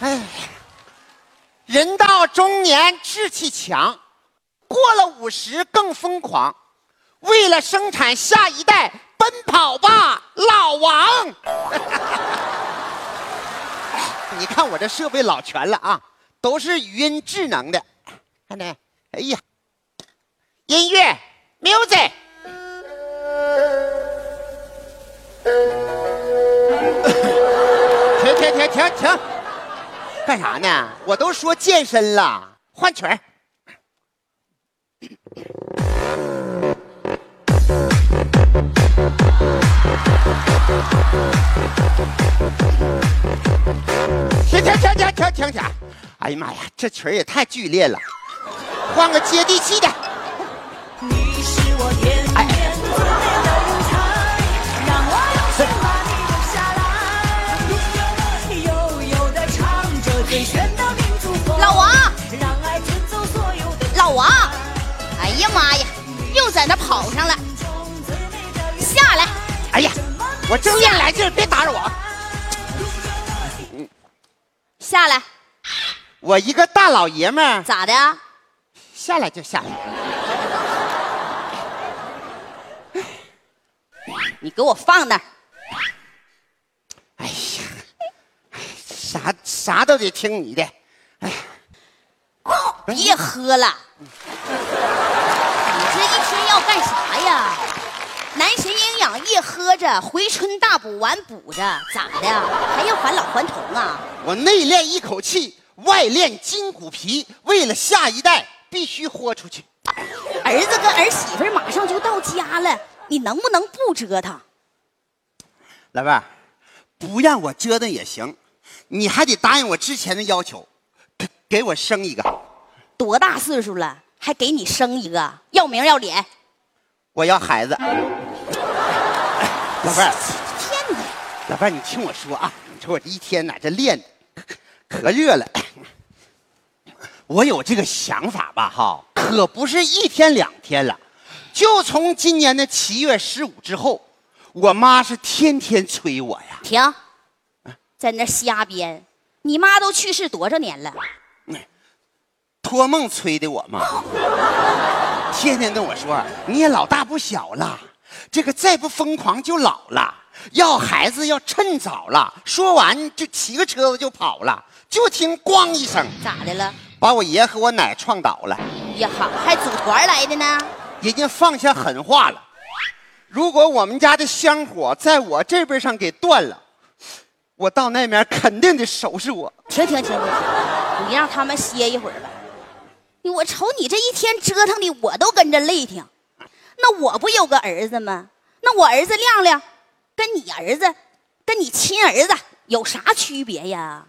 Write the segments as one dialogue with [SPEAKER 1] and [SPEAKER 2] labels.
[SPEAKER 1] 哎，人到中年志气强，过了五十更疯狂，为了生产下一代，奔跑吧，老王！你看我这设备老全了啊，都是语音智能的。看没？哎呀，音乐，music。停停停停停！干啥呢？我都说健身了，换曲儿。停停停停停停停！哎呀妈呀，这曲儿也太剧烈了，换个接地气的。
[SPEAKER 2] 你是我
[SPEAKER 3] 老王，老王，哎呀妈呀，又在那跑上了，下来！
[SPEAKER 1] 哎呀，我正练来劲儿，别打扰我。
[SPEAKER 3] 下来，
[SPEAKER 1] 我一个大老爷们儿，
[SPEAKER 3] 咋的？
[SPEAKER 1] 下来就下来。
[SPEAKER 3] 你给我放那儿！
[SPEAKER 1] 哎呀，啥啥都得听你的。
[SPEAKER 3] 哎呀别喝了，你这一天要干啥呀？男神营养液喝着，回春大补丸补着，咋的？还要返老还童啊？
[SPEAKER 1] 我内练一口气，外练筋骨皮，为了下一代必须豁出去。
[SPEAKER 3] 儿子跟儿媳妇马上就到家了，你能不能不折腾？
[SPEAKER 1] 老伴儿，不让我折腾也行，你还得答应我之前的要求，给给我生一个。
[SPEAKER 3] 多大岁数了，还给你生一个？要名要脸？
[SPEAKER 1] 我要孩子。老伴儿，
[SPEAKER 3] 天哪！
[SPEAKER 1] 老伴儿，你听我说啊，你说我这一天呐，这练的可可热了。我有这个想法吧，哈，可不是一天两天了，就从今年的七月十五之后，我妈是天天催我呀。
[SPEAKER 3] 停，在那瞎编。你妈都去世多少年了？
[SPEAKER 1] 托梦催的我嘛，天天跟我说你也老大不小了，这个再不疯狂就老了，要孩子要趁早了。说完就骑个车子就跑了，就听咣一声，
[SPEAKER 3] 咋的了？
[SPEAKER 1] 把我爷和我奶撞倒了。
[SPEAKER 3] 呀哈，还组团来的呢？
[SPEAKER 1] 人家放下狠话了，如果我们家的香火在我这边上给断了，我到那边肯定得收拾我。
[SPEAKER 3] 停停停停停！你让他们歇一会儿吧。你我瞅你这一天折腾的，我都跟着累挺。那我不有个儿子吗？那我儿子亮亮，跟你儿子，跟你亲儿子有啥区别呀？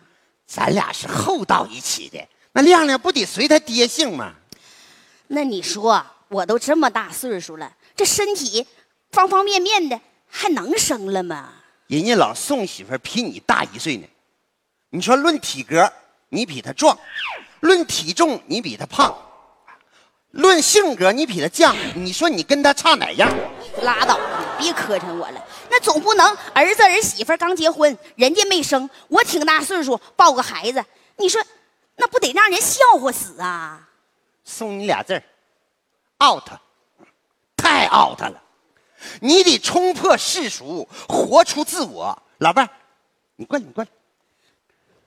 [SPEAKER 1] 咱俩是后到一起的，那亮亮不得随他爹姓吗？
[SPEAKER 3] 那你说，我都这么大岁数了，这身体方方面面的，还能生了吗？
[SPEAKER 1] 人家老宋媳妇儿比你大一岁呢，你说论体格，你比他壮；论体重，你比他胖；论性格，你比他犟。你说你跟他差哪样？
[SPEAKER 3] 拉倒吧，别磕碜我了。那总不能儿子儿媳妇刚结婚，人家没生，我挺大岁数抱个孩子，你说那不得让人笑话死啊？
[SPEAKER 1] 送你俩字儿，out，太 out 了。你得冲破世俗，活出自我。老伴儿，你过来，你过来，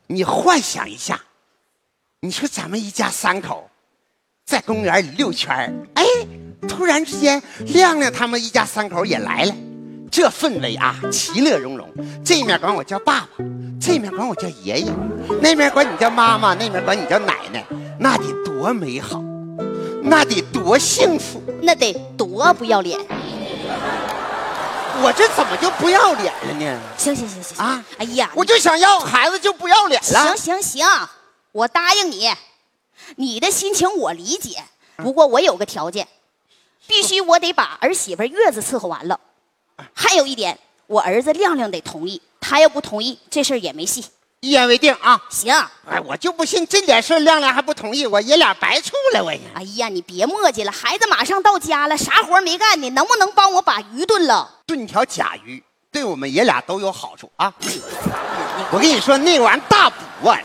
[SPEAKER 1] 你幻想一下，你说咱们一家三口在公园里溜圈哎，突然之间亮亮他们一家三口也来了，这氛围啊，其乐融融。这面管我叫爸爸，这面管我叫爷爷，那面管你叫妈妈，那面管你叫奶奶，那得多美好，那得多幸福。
[SPEAKER 3] 那得多不要脸！
[SPEAKER 1] 我这怎么就不要脸了呢？
[SPEAKER 3] 行行行行行
[SPEAKER 1] 啊
[SPEAKER 3] 哎呀，
[SPEAKER 1] 我就想要孩子就不要脸了
[SPEAKER 3] 行。行行，我答应你，你的心情我理解。不过我有个条件，必须我得把儿媳妇月子伺候完了。还有一点，我儿子亮亮得同意，他要不同意，这事儿也没戏。
[SPEAKER 1] 一言为定啊！
[SPEAKER 3] 行，
[SPEAKER 1] 哎，我就不信这点事儿亮亮还不同意，我爷俩白处了，我呀。
[SPEAKER 3] 哎呀，你别磨叽了，孩子马上到家了，啥活没干呢？能不能帮我把鱼炖了？
[SPEAKER 1] 炖条甲鱼对我们爷俩都有好处啊！我跟你说，那玩意儿大补啊！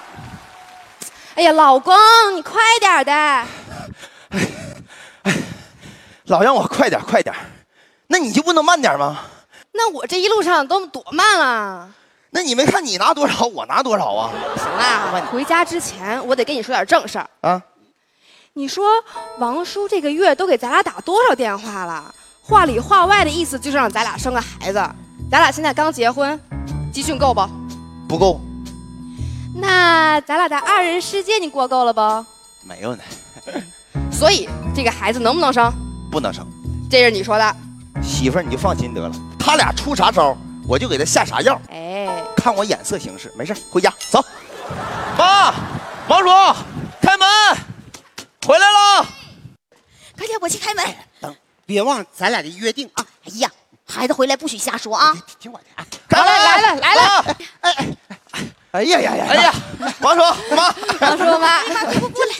[SPEAKER 4] 哎呀，老公，你快点的！哎哎！
[SPEAKER 5] 老让我快点快点，那你就不能慢点吗？
[SPEAKER 4] 那我这一路上都多慢了。
[SPEAKER 5] 那你没看你拿多少，我拿多少啊？
[SPEAKER 4] 行啦，回家之前我得跟你说点正事儿。
[SPEAKER 5] 啊，
[SPEAKER 4] 你说王叔这个月都给咱俩打多少电话了？话里话外的意思就是让咱俩生个孩子。咱俩现在刚结婚，积蓄够不？
[SPEAKER 5] 不够，
[SPEAKER 4] 那咱俩的二人世界你过够了不？
[SPEAKER 5] 没有呢，
[SPEAKER 4] 所以这个孩子能不能生？
[SPEAKER 5] 不能生。
[SPEAKER 4] 这是你说的。
[SPEAKER 5] 媳妇儿你就放心得了，他俩出啥招，我就给他下啥药，
[SPEAKER 4] 哎，
[SPEAKER 5] 看我眼色行事。没事，回家走。妈，王叔，开门，回来了。
[SPEAKER 3] 快点，我去开门。
[SPEAKER 1] 等，别忘咱俩的约定啊！
[SPEAKER 3] 哎呀，孩子回来不许瞎说啊！
[SPEAKER 1] 听我的啊！
[SPEAKER 5] 开门
[SPEAKER 4] 来了来了
[SPEAKER 5] 哎
[SPEAKER 1] 哎呀呀呀！
[SPEAKER 5] 哎呀，王叔妈，
[SPEAKER 4] 王叔妈，
[SPEAKER 3] 哎呀妈，过过来，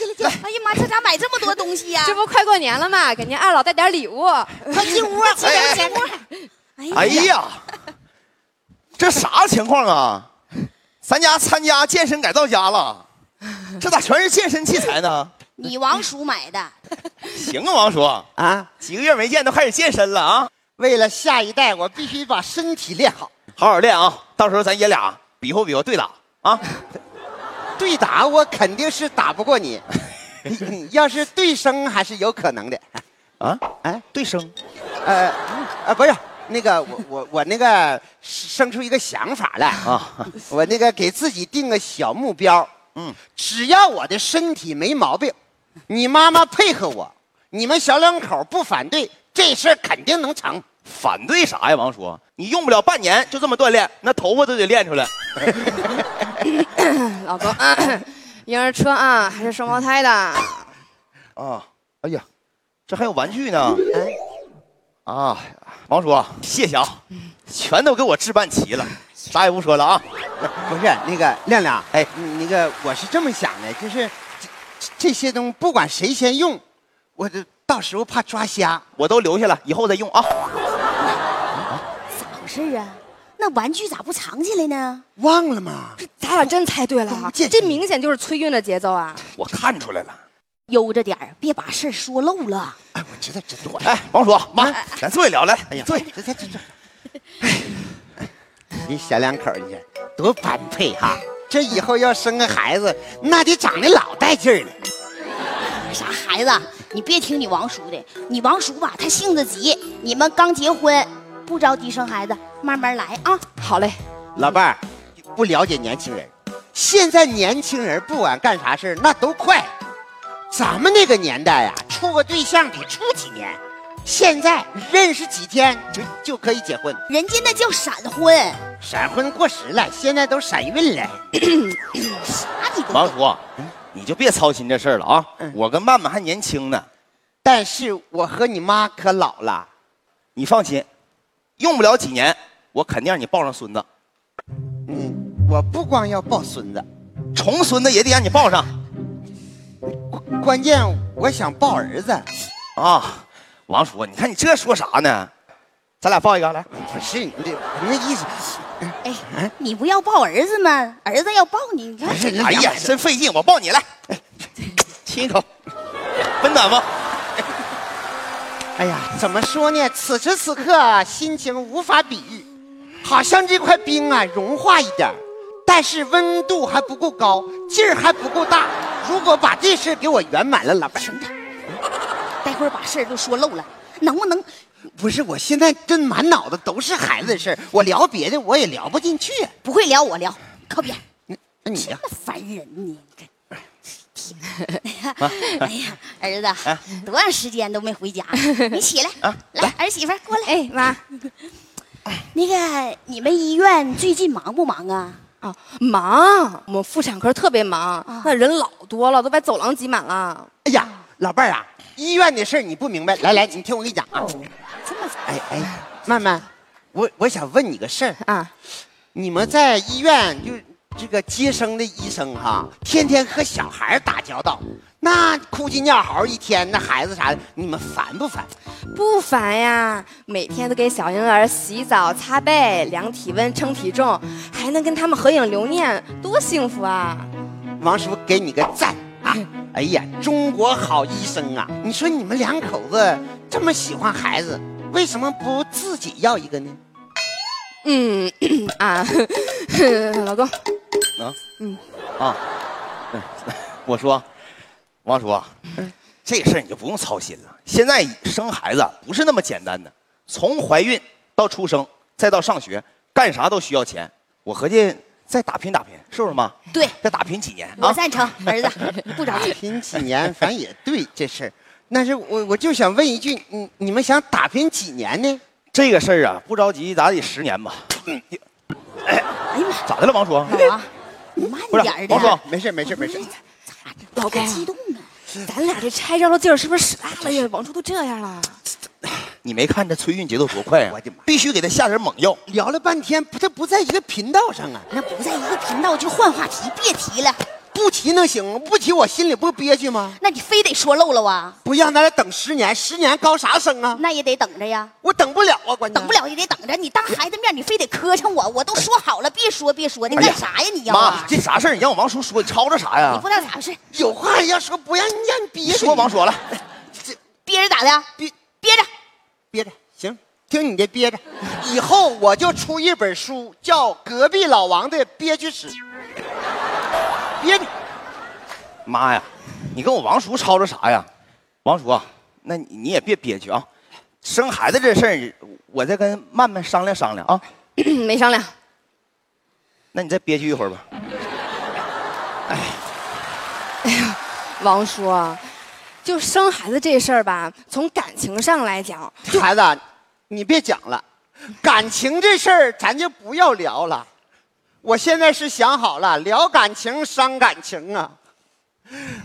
[SPEAKER 3] 哎呀妈，这咋买这么多东西呀？
[SPEAKER 4] 这不快过年了吗？给您二老带点礼物。
[SPEAKER 3] 快进屋，进屋，进屋。
[SPEAKER 5] 哎呀，这啥情况啊？咱家参加健身改造家了，这咋全是健身器材呢？
[SPEAKER 3] 你王叔买的，
[SPEAKER 5] 行啊，王叔，
[SPEAKER 1] 啊，
[SPEAKER 5] 几个月没见都开始健身了啊！
[SPEAKER 1] 为了下一代，我必须把身体练好。
[SPEAKER 5] 好好练啊，到时候咱爷俩比划比划对打啊！
[SPEAKER 1] 对打我肯定是打不过你，要是对生还是有可能的。
[SPEAKER 5] 啊，
[SPEAKER 1] 哎，
[SPEAKER 5] 对生，
[SPEAKER 1] 呃，呃，不是那个，我我我那个生出一个想法来
[SPEAKER 5] 啊，
[SPEAKER 1] 我那个给自己定个小目标，
[SPEAKER 5] 嗯，
[SPEAKER 1] 只要我的身体没毛病，你妈妈配合我，你们小两口不反对，这事儿肯定能成。
[SPEAKER 5] 反对啥呀，王叔？你用不了半年就这么锻炼，那头发都得练出来。
[SPEAKER 4] 老公，婴儿车啊，还是双胞胎的？
[SPEAKER 5] 啊，哎呀，这还有玩具呢。啊，王叔，谢谢啊，全都给我置办齐了，啥也不说了啊。
[SPEAKER 1] 不是那个亮亮，
[SPEAKER 5] 哎
[SPEAKER 1] 嗯那个我是这么想的，就是这这些东西不管谁先用，我这到时候怕抓瞎。
[SPEAKER 5] 我都留下了，以后再用啊。
[SPEAKER 3] 咋回事啊？那玩具咋不藏起来呢？
[SPEAKER 1] 忘了吗？
[SPEAKER 4] 咱俩真猜对了这明显就是催孕的节奏啊！
[SPEAKER 5] 我看出来了。
[SPEAKER 3] 悠着点儿，别把事儿说漏了。
[SPEAKER 1] 哎，我知道，知道。
[SPEAKER 5] 哎，王叔妈，咱坐下聊来。
[SPEAKER 1] 哎呀，
[SPEAKER 5] 坐下。
[SPEAKER 1] 这这这这，你小两口儿你看多般配哈！这以后要生个孩子，那得长得老带劲儿了。
[SPEAKER 3] 啥孩子？你别听你王叔的，你王叔吧，他性子急。你们刚结婚，不着急生孩子，慢慢来啊。
[SPEAKER 4] 好嘞，
[SPEAKER 1] 老伴儿，不了解年轻人，现在年轻人不管干啥事儿那都快。咱们那个年代呀、处个对象得处几年，现在认识几天就就可以结婚。
[SPEAKER 3] 人家那叫闪婚，
[SPEAKER 1] 闪婚过时了，现在都闪孕了。
[SPEAKER 3] 啥你都
[SPEAKER 5] 王叔，你就别操心这事儿了啊
[SPEAKER 1] 嗯。
[SPEAKER 5] 我跟曼曼还年轻呢，
[SPEAKER 1] 但是我和你妈可老了。
[SPEAKER 5] 你放心，用不了几年，我肯定让你抱上孙子，
[SPEAKER 1] 嗯，我不光要抱孙子，
[SPEAKER 5] 重孙子也得让你抱上
[SPEAKER 1] 关关键我想抱儿子。
[SPEAKER 5] 啊。王叔，你看你这说啥呢？咱俩抱一个来。
[SPEAKER 1] 不是你这我那意思，
[SPEAKER 3] 哎，你不要抱儿子吗？儿子要抱你，你看
[SPEAKER 1] 不是
[SPEAKER 5] 哎呀，真费劲，我抱你来，亲一口，温暖吗？
[SPEAKER 1] 哎呀，怎么说呢？此时此刻心情无法比喻，好像这块冰啊融化一点，但是温度还不够高，劲儿还不够大。如果把这事给我圆满了，老伴儿，
[SPEAKER 3] 停他，待会儿把事儿都说漏了，能不能？
[SPEAKER 1] 不是，我现在真满脑子都是孩子的事儿，我聊别的我也聊不进去。
[SPEAKER 3] 不会聊我聊，靠边。
[SPEAKER 1] 那你呀、
[SPEAKER 3] 那烦人呢，你看。哎呀，儿子，多长时间都没回家？你起来，来，儿媳妇过来。
[SPEAKER 4] 哎妈，
[SPEAKER 3] 那个，你们医院最近忙不忙啊？
[SPEAKER 4] 啊，忙，我们妇产科特别忙，那人老多了，都把走廊挤满了。
[SPEAKER 1] 哎呀，老伴儿啊，医院的事儿你不明白，来来，你听我跟你讲啊。
[SPEAKER 3] 这么
[SPEAKER 1] 哎哎，曼曼，我我想问你个事儿，
[SPEAKER 4] 啊，
[SPEAKER 1] 你们在医院就这个接生的医生哈，天天和小孩打交道，那哭鸡尿嚎一天，那孩子啥的，你们烦不烦？
[SPEAKER 4] 不烦呀，每天都给小婴儿洗澡、擦背、量体温、称体重，还能跟他们合影留念，多幸福啊！
[SPEAKER 1] 王叔给你个赞啊！哎呀，中国好医生啊！你说你们两口子这么喜欢孩子，为什么不自己要一个呢？
[SPEAKER 4] 嗯 啊，老公，
[SPEAKER 5] 啊，嗯，啊，嗯，我说，王叔，这事儿你就不用操心了。现在生孩子不是那么简单的，从怀孕到出生，再到上学，干啥都需要钱。我合计再打拼打拼，是不是妈？
[SPEAKER 3] 对，
[SPEAKER 5] 再打拼几年啊？
[SPEAKER 3] 我赞成，儿子 不着急。
[SPEAKER 1] 拼几年，反正也对这事儿。但是我我就想问一句，你你们想打拼几年呢？
[SPEAKER 5] 这个事儿啊，不着急，咱得十年吧？嗯，
[SPEAKER 3] 哎呀妈，
[SPEAKER 5] 咋的了，王叔？
[SPEAKER 3] 老王，你慢点儿
[SPEAKER 5] 王叔
[SPEAKER 3] 的。
[SPEAKER 1] 没事没事没事。
[SPEAKER 4] 老哥，
[SPEAKER 3] 激动啊！
[SPEAKER 4] 咱俩这拆招的劲儿是不是使大了呀？王叔都这样了，
[SPEAKER 5] 你没看这催孕节奏多快啊？
[SPEAKER 1] 我的妈
[SPEAKER 5] 必须给他下点猛药。
[SPEAKER 1] 聊了半天，不，他不在一个频道上啊！
[SPEAKER 3] 那不在一个频道就换话题，别提了。
[SPEAKER 1] 不提能行？不提我心里不憋屈吗？
[SPEAKER 3] 那你非得说漏了啊？
[SPEAKER 1] 不让咱俩等十年，十年高啥生啊？
[SPEAKER 3] 那也得等着呀，
[SPEAKER 1] 我等不了啊，关键
[SPEAKER 3] 等不。了也得等着。你当孩子面，你非得磕碜我，我都说好了，别说别说，你
[SPEAKER 5] 哎呀
[SPEAKER 3] 干啥呀？你呀
[SPEAKER 5] 妈
[SPEAKER 3] 啊，？
[SPEAKER 5] 这啥事儿？你让我王叔说，你吵吵啥呀
[SPEAKER 3] 你不？知道咋回事，
[SPEAKER 1] 有话要说，不让你让你憋
[SPEAKER 5] 你
[SPEAKER 1] 着。
[SPEAKER 5] 说王说了，
[SPEAKER 3] 憋着咋的？
[SPEAKER 1] 憋
[SPEAKER 3] 憋着。
[SPEAKER 1] 憋着，行，听你的憋着。以后我就出一本书，叫《隔壁老王的憋屈史》。憋着，
[SPEAKER 5] 妈呀，你跟我王叔吵吵啥呀？王叔啊，那你你也别憋屈啊。生孩子这事儿，我再跟曼曼商量商量啊。
[SPEAKER 4] 没商量。
[SPEAKER 5] 那你再憋屈一会儿吧。
[SPEAKER 4] 哎，哎呀王叔，就生孩子这事儿吧，从感情上来讲，
[SPEAKER 1] 孩子，你别讲了，感情这事儿咱就不要聊了。我现在是想好了，聊感情伤感情啊。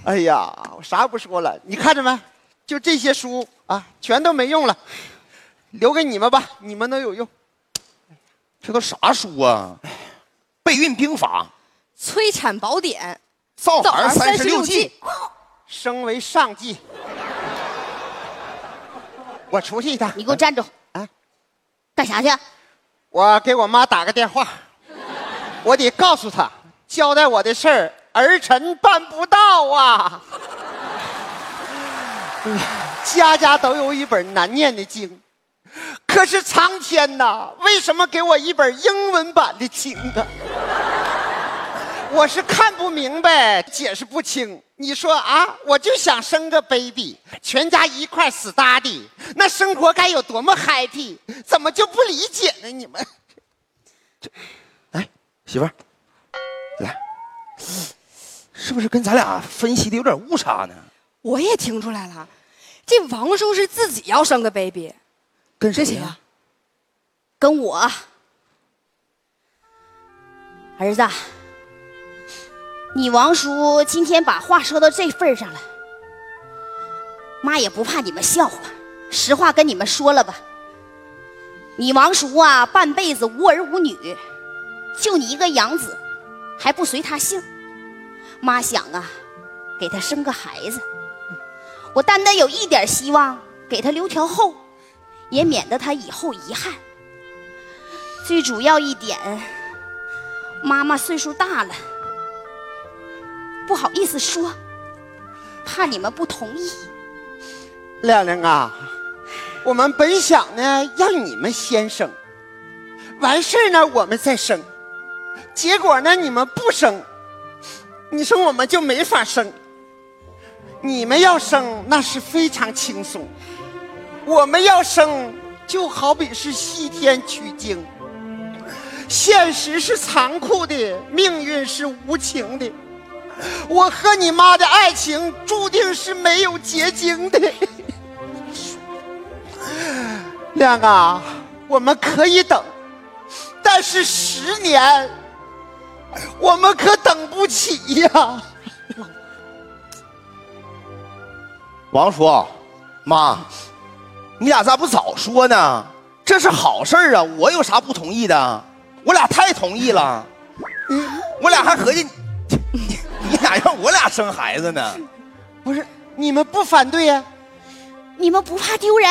[SPEAKER 1] 哎呀，我啥也不说了，你看着没？就这些书啊，全都没用了，留给你们吧，你们能有用。
[SPEAKER 5] 这都啥书啊？备孕兵法、
[SPEAKER 4] 催产宝典、
[SPEAKER 5] 造
[SPEAKER 4] 造儿
[SPEAKER 5] 三十六计
[SPEAKER 4] 计。
[SPEAKER 1] 升为上计。我出去一趟，
[SPEAKER 3] 你给我站住！
[SPEAKER 1] 啊
[SPEAKER 3] 干啥去？
[SPEAKER 1] 我给我妈打个电话，我得告诉他，交代我的事儿，儿臣办不到啊。家家都有一本难念的经，可是苍天呐，为什么给我一本英文版的经啊？我是看不明白，解释不清。你说啊，我就想生个 baby，全家一块死搭的，那生活该有多么 happy？怎么就不理解呢？你们
[SPEAKER 5] 这，媳妇儿，来，是不是跟咱俩分析的有点误差呢？
[SPEAKER 4] 我也听出来了，这王叔是自己要生个 baby，
[SPEAKER 5] 跟谁呀、
[SPEAKER 4] 跟
[SPEAKER 3] 我，儿子，你王叔今天把话说到这份儿上了，妈也不怕你们笑话，实话跟你们说了吧。你王叔啊，半辈子无儿无女，就你一个养子，还不随他姓。妈想啊，给他生个孩子，我单单有一点希望，给他留条后，也免得他以后遗憾。最主要一点，妈妈岁数大了，不好意思说，怕你们不同意。
[SPEAKER 1] 亮亮啊，我们本想呢让你们先生，完事呢我们再生，结果呢你们不生，你说我们就没法生。你们要生那是非常轻松，我们要生就好比是西天取经。现实是残酷的，命运是无情的。我和你妈的爱情注定是没有结晶的。亮啊，我们可以等，但是十年，我们可等不起呀。
[SPEAKER 5] 王叔，妈，你俩咋不早说呢？这是好事儿啊，我有啥不同意的？我俩太同意了，我俩还合计，你你俩让我俩生孩子呢？
[SPEAKER 1] 不是你们不反对呀、
[SPEAKER 3] 你们不怕丢人？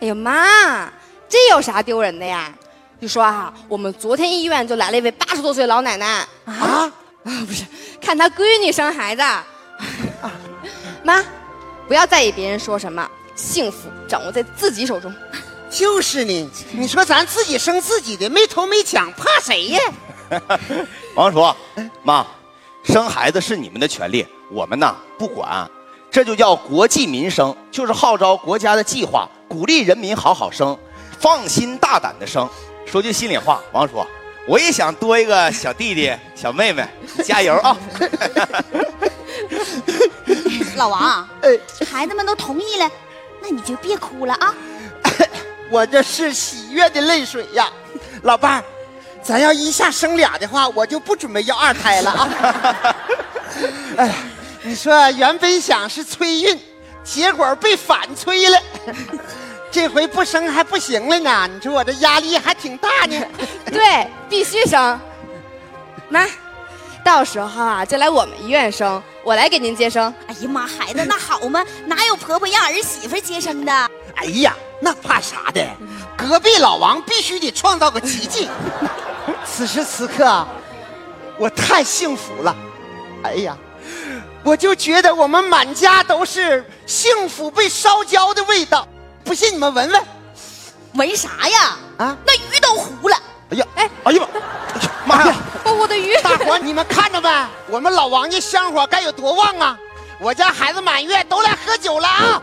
[SPEAKER 4] 哎呀妈，这有啥丢人的呀？就说啊，我们昨天医院就来了一位八十多岁老奶奶
[SPEAKER 1] 啊？
[SPEAKER 4] 啊，不是，看她闺女生孩子。妈，不要在意别人说什么，幸福掌握在自己手中。
[SPEAKER 1] 就是呢，你说咱自己生自己的，没头没抢，怕谁呀？
[SPEAKER 5] 王叔，妈，生孩子是你们的权利，我们呐不管。这就叫国计民生，就是号召国家的计划，鼓励人民好好生，放心大胆的生。说句心里话，王叔，我也想多一个小弟弟、小妹妹，加油啊！
[SPEAKER 3] 老王，
[SPEAKER 1] 哎，
[SPEAKER 3] 孩子们都同意了，那你就别哭了啊。
[SPEAKER 1] 我这是喜悦的泪水呀，老伴儿，咱要一下生俩的话，我就不准备要二胎了啊。哎，你说原本想是催孕，结果被反催了，这回不生还不行了呢。你说我这压力还挺大呢。
[SPEAKER 4] 对，必须生。妈，到时候啊，就来我们医院生，我来给您接生。
[SPEAKER 3] 哎呀妈，孩子那好吗？哪有婆婆让儿媳妇接生的？
[SPEAKER 1] 哎呀，那怕啥的？隔壁老王必须得创造个奇迹。此时此刻啊，我太幸福了。哎呀，我就觉得我们满家都是幸福被烧焦的味道。不信你们闻闻。
[SPEAKER 3] 闻啥呀？
[SPEAKER 1] 啊
[SPEAKER 3] 那鱼都糊了。
[SPEAKER 1] 哎呀，
[SPEAKER 4] 哎
[SPEAKER 1] 哎呀妈！妈呀！
[SPEAKER 4] 我我的鱼，
[SPEAKER 1] 大伙你们看着呗？我们老王家香火该有多旺啊！我家孩子满月都来喝酒了啊！